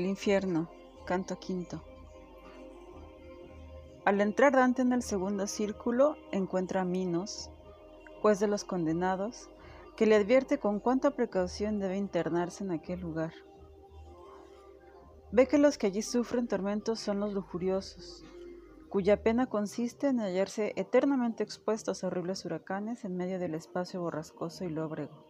El infierno, canto quinto. Al entrar Dante en el segundo círculo, encuentra a Minos, juez de los condenados, que le advierte con cuánta precaución debe internarse en aquel lugar. Ve que los que allí sufren tormentos son los lujuriosos, cuya pena consiste en hallarse eternamente expuestos a horribles huracanes en medio del espacio borrascoso y lóbrego.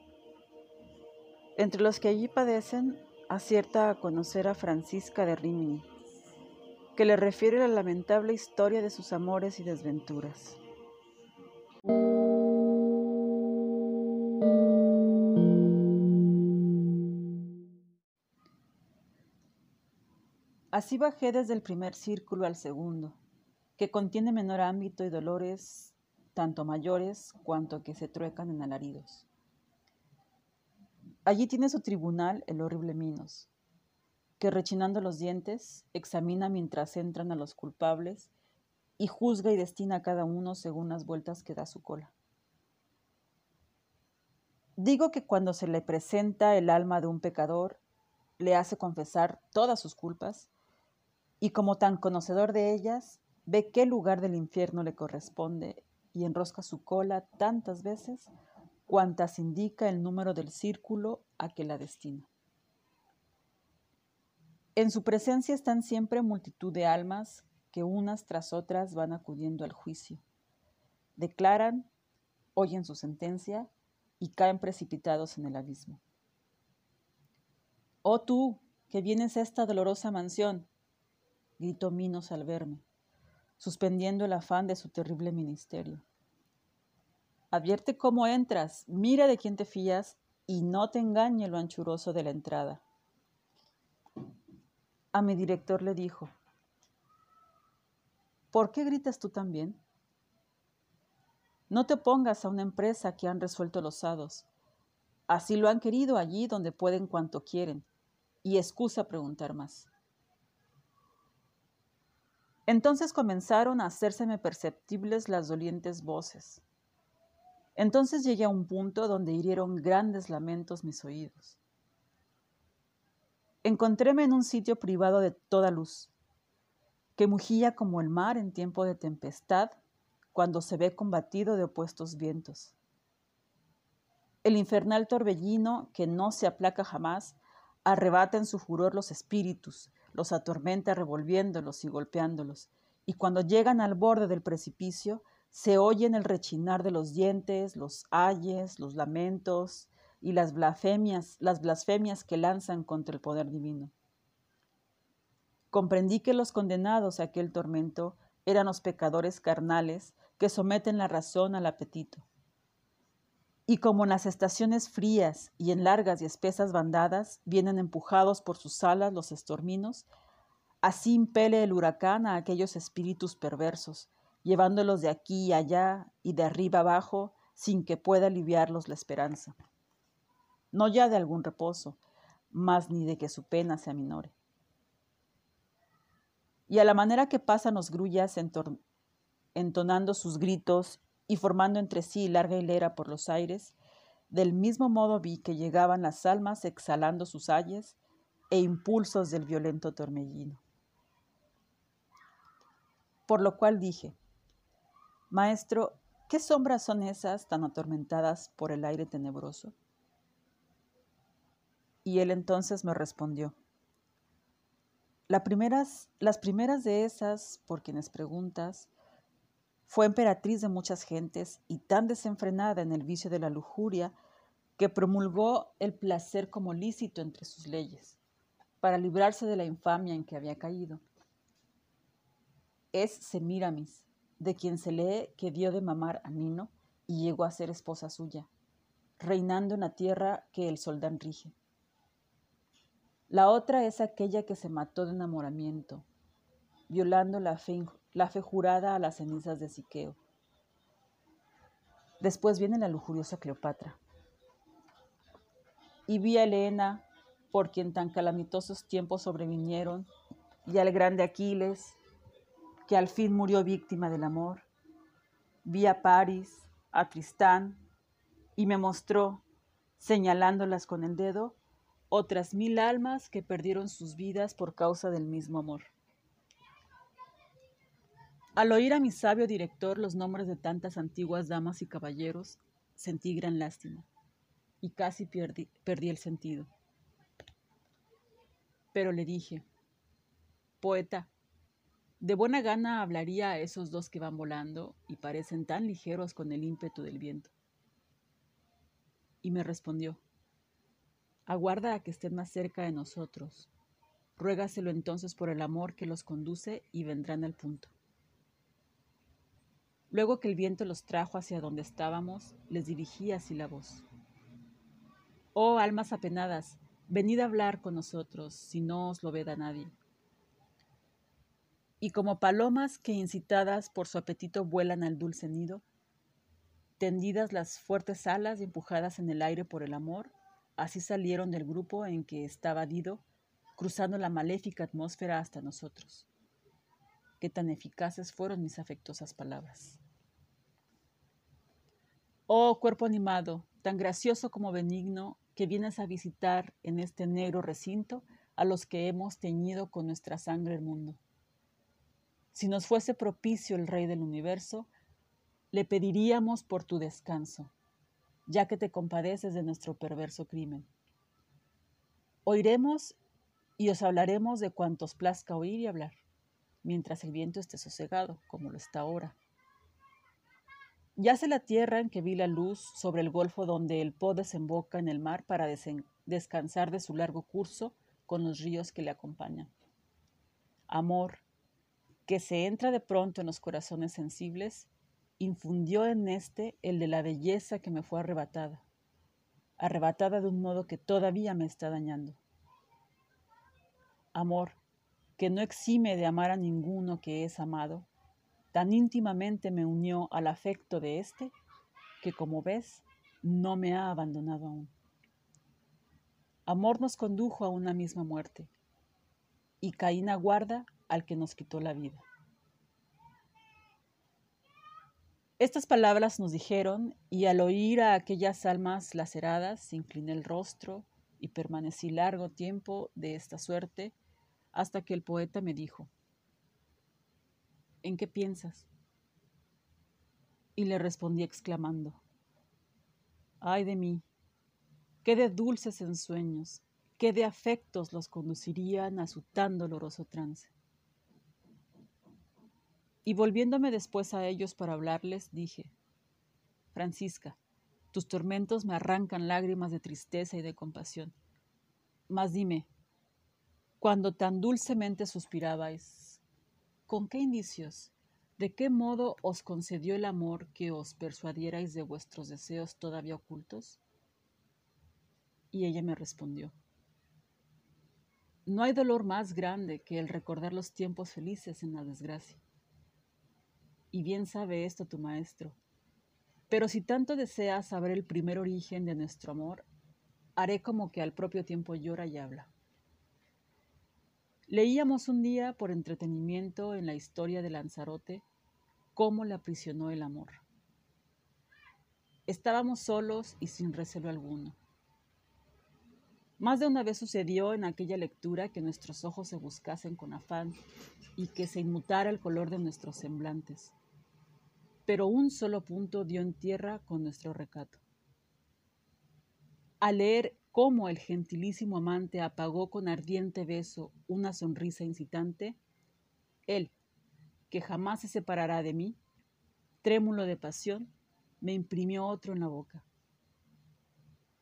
Entre los que allí padecen, acierta a conocer a Francisca de Rimini, que le refiere la lamentable historia de sus amores y desventuras. Así bajé desde el primer círculo al segundo, que contiene menor ámbito y dolores tanto mayores cuanto que se truecan en alaridos. Allí tiene su tribunal el horrible Minos, que rechinando los dientes examina mientras entran a los culpables y juzga y destina a cada uno según las vueltas que da su cola. Digo que cuando se le presenta el alma de un pecador, le hace confesar todas sus culpas y como tan conocedor de ellas, ve qué lugar del infierno le corresponde y enrosca su cola tantas veces cuantas indica el número del círculo a que la destina. En su presencia están siempre multitud de almas que unas tras otras van acudiendo al juicio. Declaran, oyen su sentencia y caen precipitados en el abismo. Oh tú, que vienes a esta dolorosa mansión, gritó Minos al verme, suspendiendo el afán de su terrible ministerio. Advierte cómo entras, mira de quién te fías y no te engañe lo anchuroso de la entrada. A mi director le dijo, ¿por qué gritas tú también? No te pongas a una empresa que han resuelto los hados. Así lo han querido allí donde pueden cuanto quieren, y excusa preguntar más. Entonces comenzaron a hacérseme perceptibles las dolientes voces. Entonces llegué a un punto donde hirieron grandes lamentos mis oídos. Encontréme en un sitio privado de toda luz, que mugía como el mar en tiempo de tempestad, cuando se ve combatido de opuestos vientos. El infernal torbellino, que no se aplaca jamás, arrebata en su furor los espíritus, los atormenta revolviéndolos y golpeándolos, y cuando llegan al borde del precipicio, se oyen el rechinar de los dientes, los ayes, los lamentos y las blasfemias, las blasfemias que lanzan contra el poder divino. Comprendí que los condenados a aquel tormento eran los pecadores carnales que someten la razón al apetito. Y como en las estaciones frías y en largas y espesas bandadas vienen empujados por sus alas los estorminos, así impele el huracán a aquellos espíritus perversos llevándolos de aquí y allá y de arriba abajo sin que pueda aliviarlos la esperanza. No ya de algún reposo, más ni de que su pena se aminore. Y a la manera que pasan los grullas entonando sus gritos y formando entre sí larga hilera por los aires, del mismo modo vi que llegaban las almas exhalando sus ayes e impulsos del violento torbellino. Por lo cual dije, Maestro, ¿qué sombras son esas tan atormentadas por el aire tenebroso? Y él entonces me respondió, las primeras, de esas, por quienes preguntas, fue emperatriz de muchas gentes y tan desenfrenada en el vicio de la lujuria que promulgó el placer como lícito entre sus leyes, para librarse de la infamia en que había caído. Es Semiramis, de quien se lee que dio de mamar a Nino y llegó a ser esposa suya, reinando en la tierra que el soldán rige. La otra es aquella que se mató de enamoramiento, violando la fe, la fe jurada a las cenizas de Siqueo. Después viene la lujuriosa Cleopatra. Y vi a Helena, por quien tan calamitosos tiempos sobrevinieron, y al grande Aquiles, que al fin murió víctima del amor. Vi a París, a Tristán, y me mostró, señalándolas con el dedo, otras mil almas que perdieron sus vidas por causa del mismo amor. Al oír a mi sabio director los nombres de tantas antiguas damas y caballeros, sentí gran lástima y casi perdí, perdí el sentido. Pero le dije, poeta, de buena gana hablaría a esos dos que van volando y parecen tan ligeros con el ímpetu del viento. Y me respondió, aguarda a que estén más cerca de nosotros. Ruégaselo entonces por el amor que los conduce y vendrán al punto. Luego que el viento los trajo hacia donde estábamos, les dirigí así la voz. Oh almas apenadas, venid a hablar con nosotros, si no os lo veda nadie. Y como palomas que incitadas por su apetito vuelan al dulce nido, tendidas las fuertes alas y empujadas en el aire por el amor, así salieron del grupo en que estaba Dido, cruzando la maléfica atmósfera hasta nosotros. Qué tan eficaces fueron mis afectuosas palabras. Oh cuerpo animado, tan gracioso como benigno, que vienes a visitar en este negro recinto a los que hemos teñido con nuestra sangre el mundo. Si nos fuese propicio el Rey del universo, le pediríamos por tu descanso, ya que te compadeces de nuestro perverso crimen. Oiremos y os hablaremos de cuantos plazca oír y hablar, mientras el viento esté sosegado, como lo está ahora. Yace la tierra en que vi la luz sobre el golfo donde el Po desemboca en el mar para descansar de su largo curso con los ríos que le acompañan. Amor, que se entra de pronto en los corazones sensibles, infundió en este el de la belleza que me fue arrebatada, arrebatada de un modo que todavía me está dañando. Amor, que no exime de amar a ninguno que es amado, Tan íntimamente me unió al afecto de éste que, como ves, no me ha abandonado aún. Amor nos condujo a una misma muerte, y Caín aguarda al que nos quitó la vida. Estas palabras nos dijeron, y al oír a aquellas almas laceradas, incliné el rostro y permanecí largo tiempo de esta suerte, hasta que el poeta me dijo, ¿En qué piensas? Y le respondí exclamando, ay de mí, qué de dulces ensueños, qué de afectos los conducirían a su tan doloroso trance. Y volviéndome después a ellos para hablarles, dije, Francisca, tus tormentos me arrancan lágrimas de tristeza y de compasión. Mas dime, cuando tan dulcemente suspirabais, ¿Con qué indicios? ¿De qué modo os concedió el amor que os persuadierais de vuestros deseos todavía ocultos? Y ella me respondió, No hay dolor más grande que el recordar los tiempos felices en la desgracia. Y bien sabe esto tu maestro. Pero si tanto deseas saber el primer origen de nuestro amor, haré como que al propio tiempo llora y habla. Leíamos un día por entretenimiento en la historia de Lanzarote cómo le aprisionó el amor. Estábamos solos y sin recelo alguno. Más de una vez sucedió en aquella lectura que nuestros ojos se buscasen con afán y que se inmutara el color de nuestros semblantes. Pero un solo punto dio en tierra con nuestro recato. Al leer cómo el gentilísimo amante apagó con ardiente beso una sonrisa incitante, él, que jamás se separará de mí, trémulo de pasión, me imprimió otro en la boca.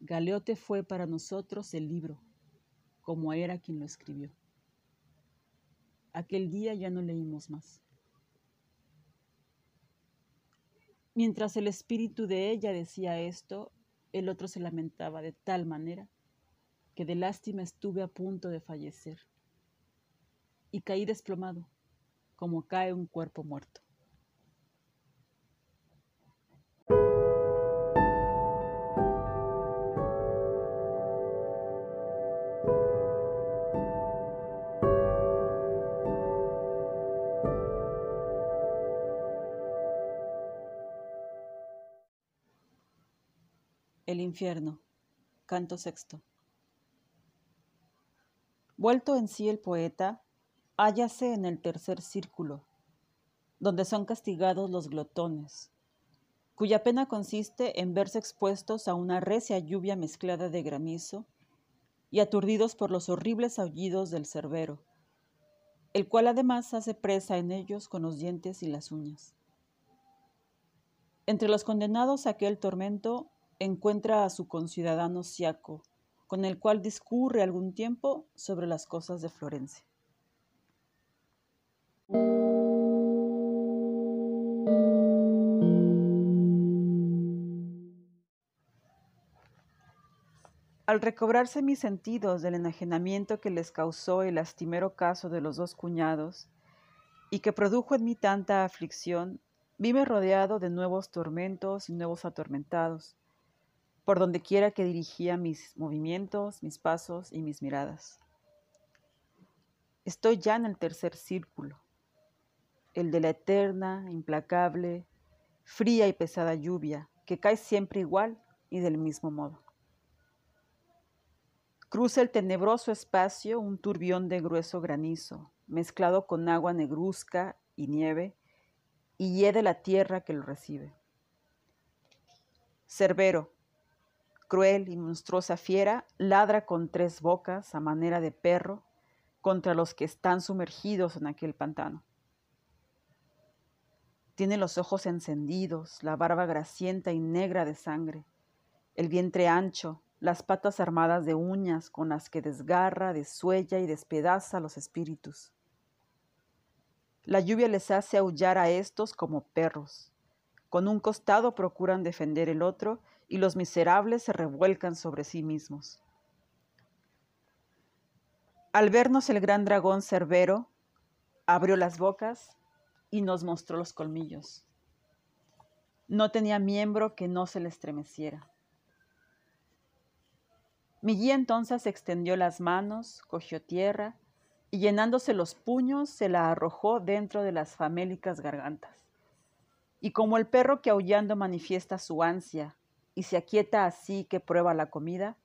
Galeote fue para nosotros el libro, como era quien lo escribió. Aquel día ya no leímos más. Mientras el espíritu de ella decía esto, el otro se lamentaba de tal manera que de lástima estuve a punto de fallecer y caí desplomado, como cae un cuerpo muerto. Infierno. Canto sexto. Vuelto en sí el poeta, hállase en el tercer círculo, donde son castigados los glotones, cuya pena consiste en verse expuestos a una recia lluvia mezclada de granizo y aturdidos por los horribles aullidos del cerbero, el cual además hace presa en ellos con los dientes y las uñas. Entre los condenados a aquel tormento encuentra a su conciudadano Siaco, con el cual discurre algún tiempo sobre las cosas de Florencia. Al recobrarse mis sentidos del enajenamiento que les causó el lastimero caso de los dos cuñados, y que produjo en mí tanta aflicción, vime rodeado de nuevos tormentos y nuevos atormentados, por donde quiera que dirigía mis movimientos, mis pasos y mis miradas. Estoy ya en el tercer círculo, el de la eterna, implacable, fría y pesada lluvia, que cae siempre igual y del mismo modo. Cruza el tenebroso espacio un turbión de grueso granizo, mezclado con agua negruzca y nieve, y hiede la tierra que lo recibe. Cerbero, cruel y monstruosa fiera, ladra con tres bocas a manera de perro contra los que están sumergidos en aquel pantano. Tiene los ojos encendidos, la barba grasienta y negra de sangre, el vientre ancho, las patas armadas de uñas con las que desgarra, desuella y despedaza los espíritus. La lluvia les hace aullar a estos como perros. Con un costado procuran defender el otro y los miserables se revuelcan sobre sí mismos. Al vernos el gran dragón Cerbero, abrió las bocas y nos mostró los colmillos. No tenía miembro que no se le estremeciera. Mi guía entonces extendió las manos, cogió tierra y llenándose los puños se la arrojó dentro de las famélicas gargantas. Y como el perro que aullando manifiesta su ansia y se aquieta así que prueba la comida,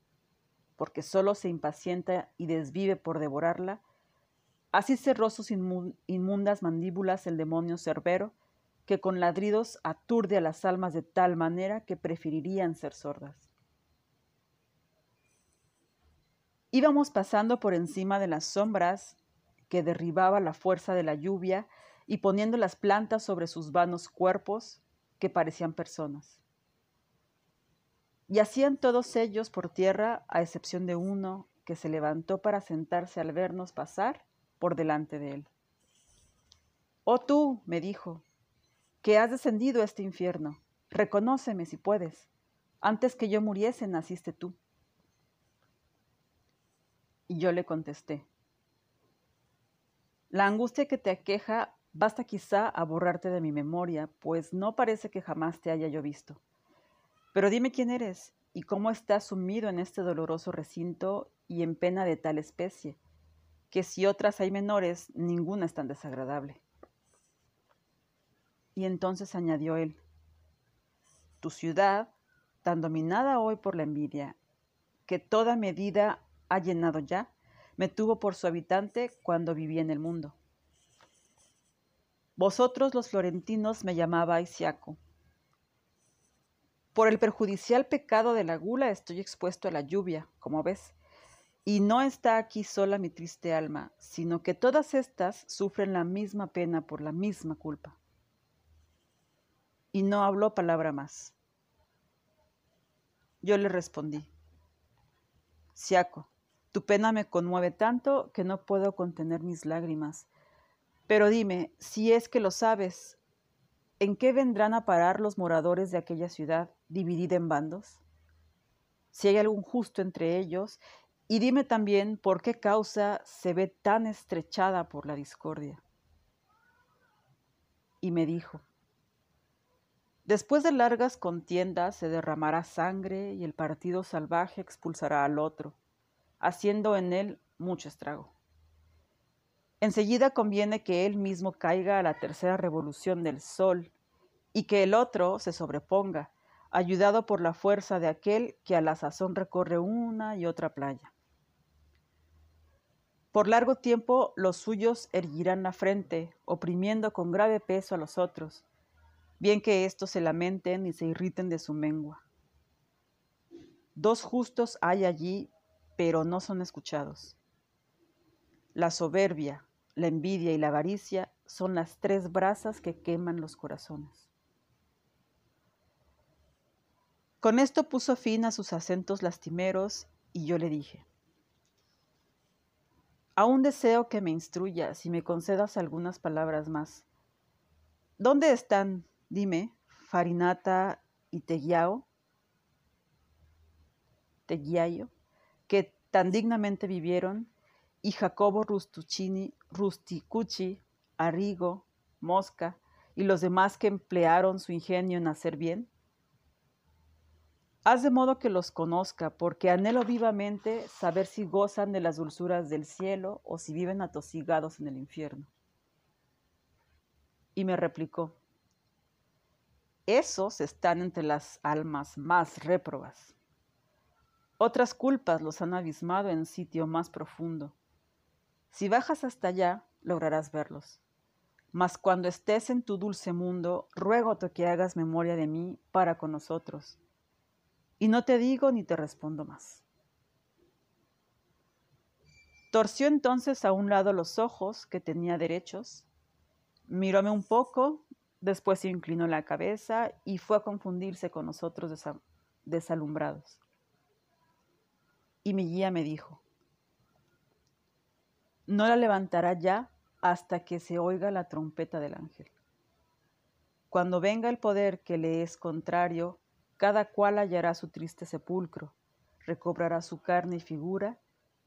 porque solo se impacienta y desvive por devorarla, así cerró sus inmundas mandíbulas el demonio cerbero, que con ladridos aturde a las almas de tal manera que preferirían ser sordas. Íbamos pasando por encima de las sombras que derribaba la fuerza de la lluvia y poniendo las plantas sobre sus vanos cuerpos que parecían personas. Y hacían todos ellos por tierra, a excepción de uno que se levantó para sentarse al vernos pasar por delante de él. Oh tú, me dijo, que has descendido a este infierno, reconóceme si puedes. Antes que yo muriese naciste tú. Y yo le contesté, la angustia que te aqueja basta quizá a borrarte de mi memoria, pues no parece que jamás te haya yo visto. Pero dime quién eres y cómo estás sumido en este doloroso recinto y en pena de tal especie, que si otras hay menores, ninguna es tan desagradable. Y entonces añadió él, tu ciudad, tan dominada hoy por la envidia, que toda medida ha llenado ya, me tuvo por su habitante cuando viví en el mundo. Vosotros los florentinos me llamabais Siaco. Por el perjudicial pecado de la gula estoy expuesto a la lluvia, como ves, y no está aquí sola mi triste alma, sino que todas estas sufren la misma pena por la misma culpa. Y no habló palabra más. Yo le respondí, Siaco, tu pena me conmueve tanto que no puedo contener mis lágrimas. Pero dime, si es que lo sabes, ¿en qué vendrán a parar los moradores de aquella ciudad dividida en bandos? Si hay algún justo entre ellos, y dime también por qué causa se ve tan estrechada por la discordia. Y me dijo, Después de largas contiendas se derramará sangre y el partido salvaje expulsará al otro haciendo en él mucho estrago. Enseguida conviene que él mismo caiga a la tercera revolución del sol y que el otro se sobreponga, ayudado por la fuerza de aquel que a la sazón recorre una y otra playa. Por largo tiempo los suyos erguirán la frente, oprimiendo con grave peso a los otros, bien que éstos se lamenten y se irriten de su mengua. Dos justos hay allí, pero no son escuchados. La soberbia, la envidia y la avaricia son las tres brasas que queman los corazones. Con esto puso fin a sus acentos lastimeros y yo le dije, aún deseo que me instruyas y me concedas algunas palabras más. ¿Dónde están, dime, Farinata y Teguiao? Teguiayo, que tan dignamente vivieron y Jacobo Rustuccini, Rusticucci, Arrigo, Mosca y los demás que emplearon su ingenio en hacer bien? Haz de modo que los conozca, porque anhelo vivamente saber si gozan de las dulzuras del cielo o si viven atosigados en el infierno. Y me replicó, esos están entre las almas más réprobas. Otras culpas los han abismado en sitio más profundo si bajas hasta allá, lograrás verlos. Mas cuando estés en tu dulce mundo, ruégote que hagas memoria de mí para con nosotros. Y no te digo ni te respondo más. Torció entonces a un lado los ojos, que tenía derechos, miróme un poco, después inclinó la cabeza y fue a confundirse con nosotros desalumbrados. Y mi guía me dijo, no la levantará ya hasta que se oiga la trompeta del ángel. Cuando venga el poder que le es contrario, cada cual hallará su triste sepulcro, recobrará su carne y figura,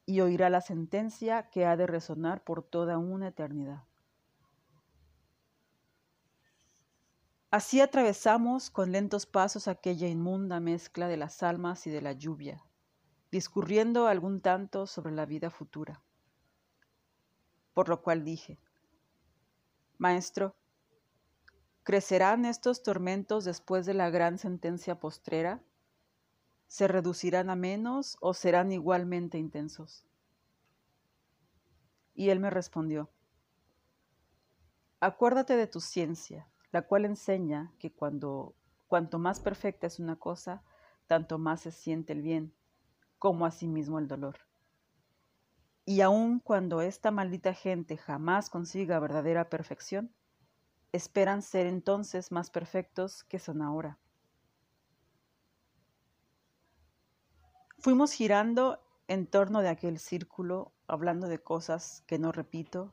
y oirá la sentencia que ha de resonar por toda una eternidad. Así atravesamos con lentos pasos aquella inmunda mezcla de las almas y de la lluvia, discurriendo algún tanto sobre la vida futura por lo cual dije, Maestro, ¿crecerán estos tormentos después de la gran sentencia postrera? ¿Se reducirán a menos o serán igualmente intensos? Y él me respondió, Acuérdate de tu ciencia, la cual enseña que cuando cuanto más perfecta es una cosa, tanto más se siente el bien, como asimismo el dolor. Y aun cuando esta maldita gente jamás consiga verdadera perfección, esperan ser entonces más perfectos que son ahora. Fuimos girando en torno de aquel círculo, hablando de cosas que no repito,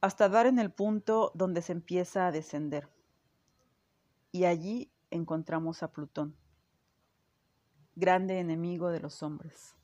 hasta dar en el punto donde se empieza a descender. Y allí encontramos a Plutón, grande enemigo de los hombres.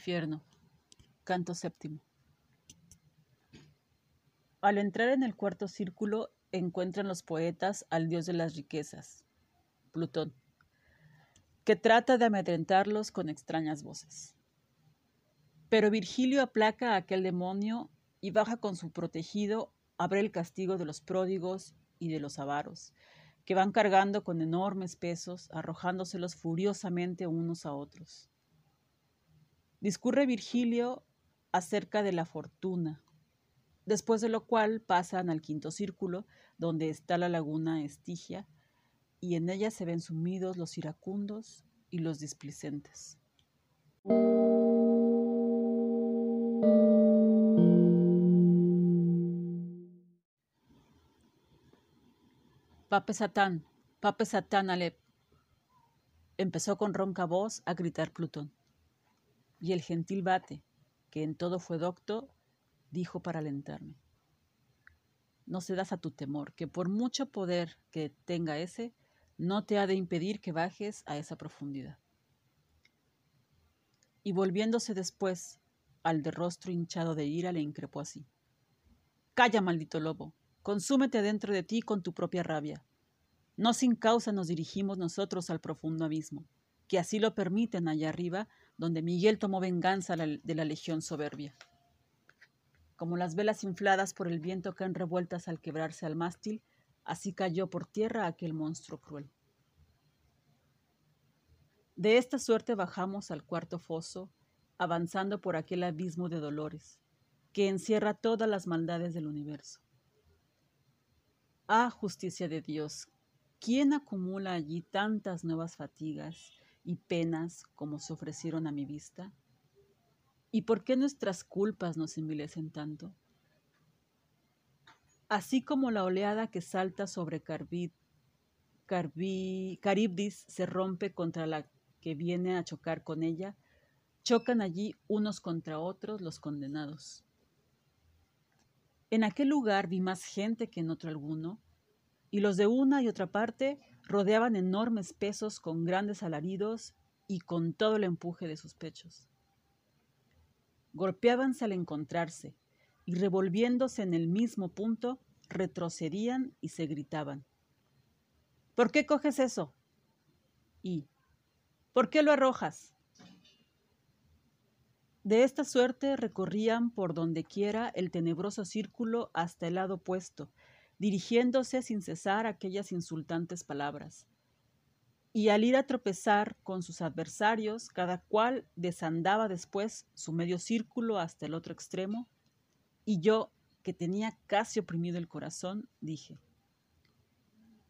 Infierno. Canto séptimo. Al entrar en el cuarto círculo encuentran los poetas al dios de las riquezas, Plutón, que trata de amedrentarlos con extrañas voces. Pero Virgilio aplaca a aquel demonio y baja con su protegido a ver el castigo de los pródigos y de los avaros, que van cargando con enormes pesos, arrojándoselos furiosamente unos a otros. Discurre Virgilio acerca de la fortuna, después de lo cual pasan al quinto círculo, donde está la laguna Estigia, y en ella se ven sumidos los iracundos y los displicentes. Pape Satán, Pape Satán Alep, empezó con ronca voz a gritar Plutón. Y el gentil bate, que en todo fue docto, dijo para alentarme. No cedas a tu temor, que por mucho poder que tenga ese, no te ha de impedir que bajes a esa profundidad. Y volviéndose después al de rostro hinchado de ira, le increpó así. Calla, maldito lobo, consúmete dentro de ti con tu propia rabia. No sin causa nos dirigimos nosotros al profundo abismo, que así lo permiten allá arriba, donde Miguel tomó venganza de la legión soberbia. Como las velas infladas por el viento caen revueltas al quebrarse al mástil, así cayó por tierra aquel monstruo cruel. De esta suerte bajamos al cuarto foso, avanzando por aquel abismo de dolores, que encierra todas las maldades del universo. Ah, justicia de Dios, ¿quién acumula allí tantas nuevas fatigas y penas como se ofrecieron a mi vista? ¿Y por qué nuestras culpas nos envilecen tanto? Así como la oleada que salta sobre Carbid, Caribdis se rompe contra la que viene a chocar con ella, chocan allí unos contra otros los condenados. En aquel lugar vi más gente que en otro alguno, y los de una y otra parte rodeaban enormes pesos con grandes alaridos y con todo el empuje de sus pechos. Golpeábanse al encontrarse, y revolviéndose en el mismo punto, retrocedían y se gritaban. ¿Por qué coges eso? Y ¿por qué lo arrojas? De esta suerte recorrían por donde quiera el tenebroso círculo hasta el lado opuesto, dirigiéndose sin cesar aquellas insultantes palabras. Y al ir a tropezar con sus adversarios, cada cual desandaba después su medio círculo hasta el otro extremo, y yo, que tenía casi oprimido el corazón, dije,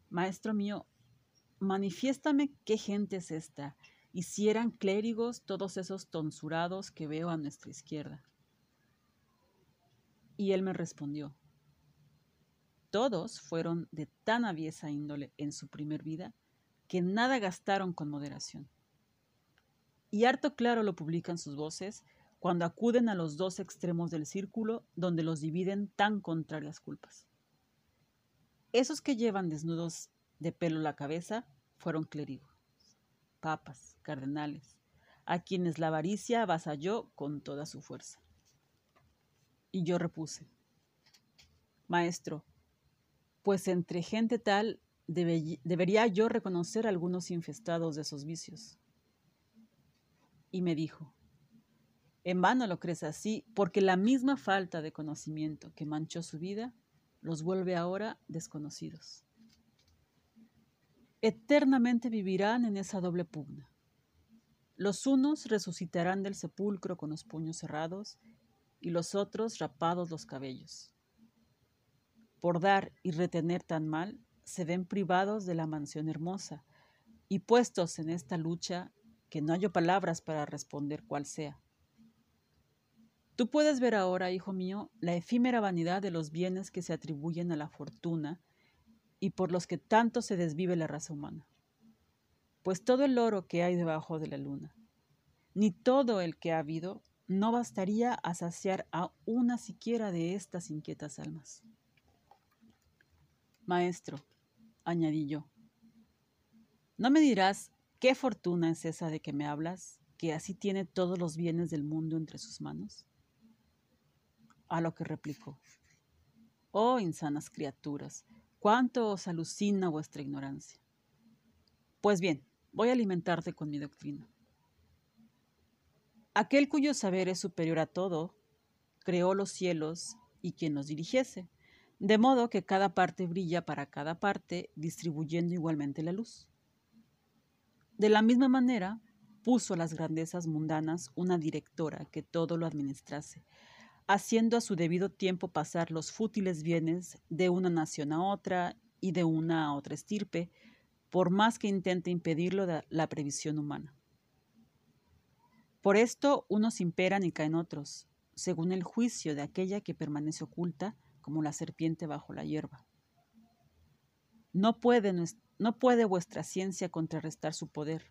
Maestro mío, manifiéstame qué gente es esta, y si eran clérigos todos esos tonsurados que veo a nuestra izquierda. Y él me respondió, todos fueron de tan aviesa índole en su primer vida que nada gastaron con moderación. Y harto claro lo publican sus voces cuando acuden a los dos extremos del círculo donde los dividen tan contrarias culpas. Esos que llevan desnudos de pelo la cabeza fueron clérigos papas, cardenales, a quienes la avaricia avasalló con toda su fuerza. Y yo repuse, Maestro, pues entre gente tal debería yo reconocer algunos infestados de esos vicios. Y me dijo, en vano lo crees así, porque la misma falta de conocimiento que manchó su vida los vuelve ahora desconocidos eternamente vivirán en esa doble pugna. Los unos resucitarán del sepulcro con los puños cerrados y los otros rapados los cabellos. Por dar y retener tan mal, se ven privados de la mansión hermosa y puestos en esta lucha que no hallo palabras para responder cuál sea. Tú puedes ver ahora, hijo mío, la efímera vanidad de los bienes que se atribuyen a la fortuna y por los que tanto se desvive la raza humana. Pues todo el oro que hay debajo de la luna, ni todo el que ha habido, no bastaría a saciar a una siquiera de estas inquietas almas. Maestro, añadí yo, ¿no me dirás qué fortuna es esa de que me hablas, que así tiene todos los bienes del mundo entre sus manos? A lo que replicó, oh insanas criaturas, ¿Cuánto os alucina vuestra ignorancia? Pues bien, voy a alimentarte con mi doctrina. Aquel cuyo saber es superior a todo, creó los cielos y quien los dirigiese, de modo que cada parte brilla para cada parte, distribuyendo igualmente la luz. De la misma manera, puso a las grandezas mundanas una directora que todo lo administrase, haciendo a su debido tiempo pasar los fútiles bienes de una nación a otra y de una a otra estirpe, por más que intente impedirlo de la previsión humana. Por esto unos imperan y caen otros, según el juicio de aquella que permanece oculta como la serpiente bajo la hierba. No puede, vuestra ciencia contrarrestar su poder,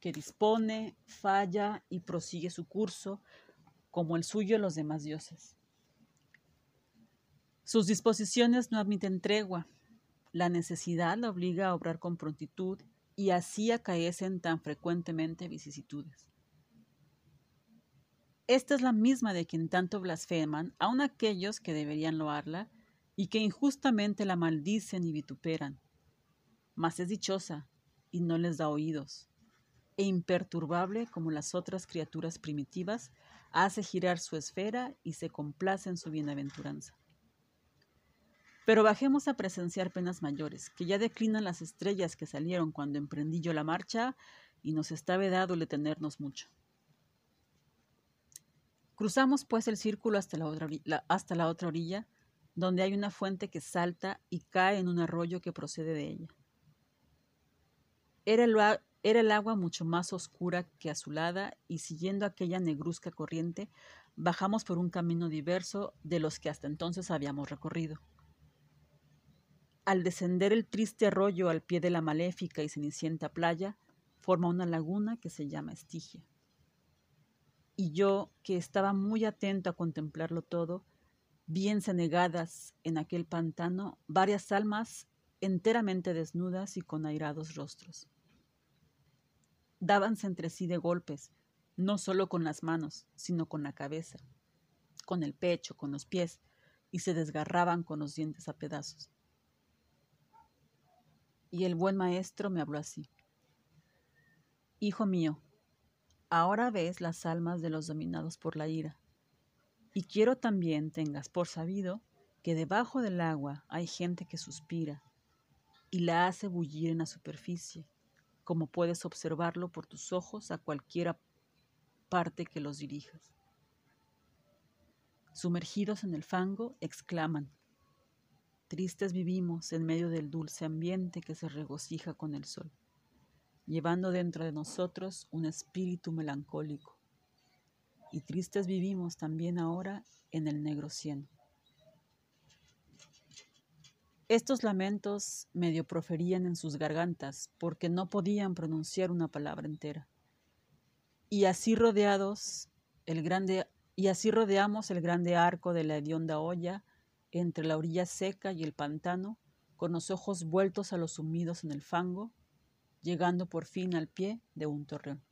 que dispone, falla y prosigue su curso como el suyo los demás dioses. Sus disposiciones no admiten tregua. La necesidad la obliga a obrar con prontitud y así acaecen tan frecuentemente vicisitudes. Esta es la misma de quien tanto blasfeman aun aquellos que deberían loarla y que injustamente la maldicen y vituperan. mas es dichosa y no les da oídos, e imperturbable como las otras criaturas primitivas, hace girar su esfera y se complace en su bienaventuranza. Pero bajemos a presenciar penas mayores, que ya declinan las estrellas que salieron cuando emprendí yo la marcha y nos está vedado detenernos mucho. Cruzamos pues el círculo hasta la, otra, orilla, donde hay una fuente que salta y cae en un arroyo que procede de ella. Era el, era el agua mucho más oscura que azulada y siguiendo aquella negruzca corriente, bajamos por un camino diverso de los que hasta entonces habíamos recorrido. Al descender el triste arroyo al pie de la maléfica y cenicienta playa, forma una laguna que se llama Estigia. Y yo, que estaba muy atento a contemplarlo todo, vi encenegadas en aquel pantano varias almas enteramente desnudas y con airados rostros dábanse entre sí de golpes, no solo con las manos, sino con la cabeza, con el pecho, con los pies, y se desgarraban con los dientes a pedazos. Y el buen maestro me habló así. Hijo mío, ahora ves las almas de los dominados por la ira, y quiero también tengas por sabido que debajo del agua hay gente que suspira y la hace bullir en la superficie como puedes observarlo por tus ojos a cualquiera parte que los dirijas. Sumergidos en el fango, exclaman, Tristes vivimos en medio del dulce ambiente que se regocija con el sol, llevando dentro de nosotros un espíritu melancólico. Y tristes vivimos también ahora en el negro cielo. Estos lamentos medio proferían en sus gargantas porque no podían pronunciar una palabra entera. Y así rodeados el grande y así rodeamos el grande arco de la hedionda olla entre la orilla seca y el pantano, con los ojos vueltos a los sumidos en el fango, llegando por fin al pie de un torreón.